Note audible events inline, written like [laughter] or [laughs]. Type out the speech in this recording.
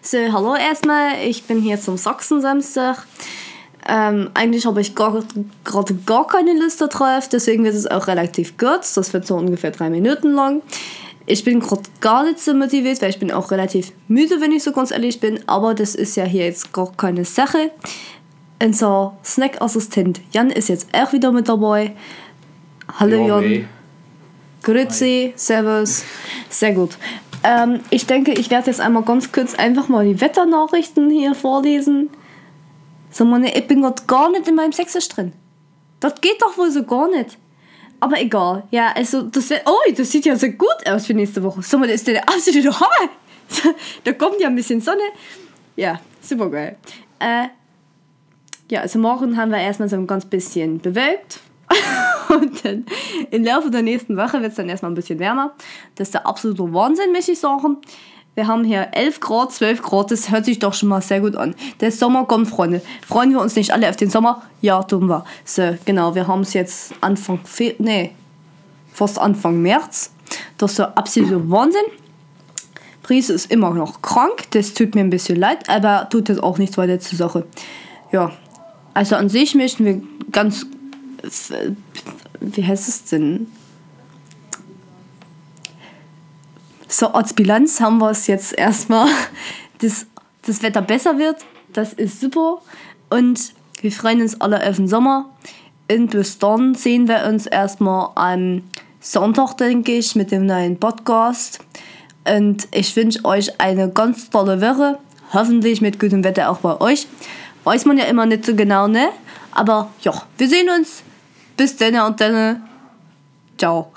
So, hallo erstmal, ich bin hier zum Sachsen-Samstag. Ähm, eigentlich habe ich gerade gar keine Lust drauf, deswegen wird es auch relativ kurz. Das wird so ungefähr drei Minuten lang. Ich bin gerade gar nicht so motiviert, weil ich bin auch relativ müde, wenn ich so ganz ehrlich bin. Aber das ist ja hier jetzt gar keine Sache. Unser Snack-Assistent Jan ist jetzt auch wieder mit dabei. Hallo Ja, Jan. hey. Grüezi, Servus. Sehr gut. Ähm, ich denke, ich werde jetzt einmal ganz kurz einfach mal die Wetternachrichten hier vorlesen. So, meine, ich bin gerade gar nicht in meinem Sächsisch drin. Das geht doch wohl so gar nicht. Aber egal. Ja, also, das wird. Oh, das sieht ja so gut aus für nächste Woche. So, das ist der absolute Hammer. [laughs] Da kommt ja ein bisschen Sonne. Ja, super geil. Äh, ja, also morgen haben wir erstmal so ein ganz bisschen bewölkt. [laughs] Dann im Laufe der nächsten Woche wird es dann erstmal ein bisschen wärmer. Das ist der absolute Wahnsinn, möchte ich sagen. Wir haben hier 11 Grad, 12 Grad, das hört sich doch schon mal sehr gut an. Der Sommer kommt, Freunde. Freuen wir uns nicht alle auf den Sommer? Ja, tun wir. So, genau, wir haben es jetzt Anfang, Fe nee, fast Anfang März. Das ist der absolute Wahnsinn. Prise ist immer noch krank, das tut mir ein bisschen leid, aber tut jetzt auch nichts weiter zur Sache. Ja, also an sich möchten wir ganz, wie heißt es denn? So, als Bilanz haben wir es jetzt erstmal, [laughs] dass das Wetter besser wird. Das ist super. Und wir freuen uns alle auf den Sommer. Und bis dann sehen wir uns erstmal am Sonntag, denke ich, mit dem neuen Podcast. Und ich wünsche euch eine ganz tolle Woche. Hoffentlich mit gutem Wetter auch bei euch. Weiß man ja immer nicht so genau, ne? Aber ja, wir sehen uns. Bis dann und dann. Ciao.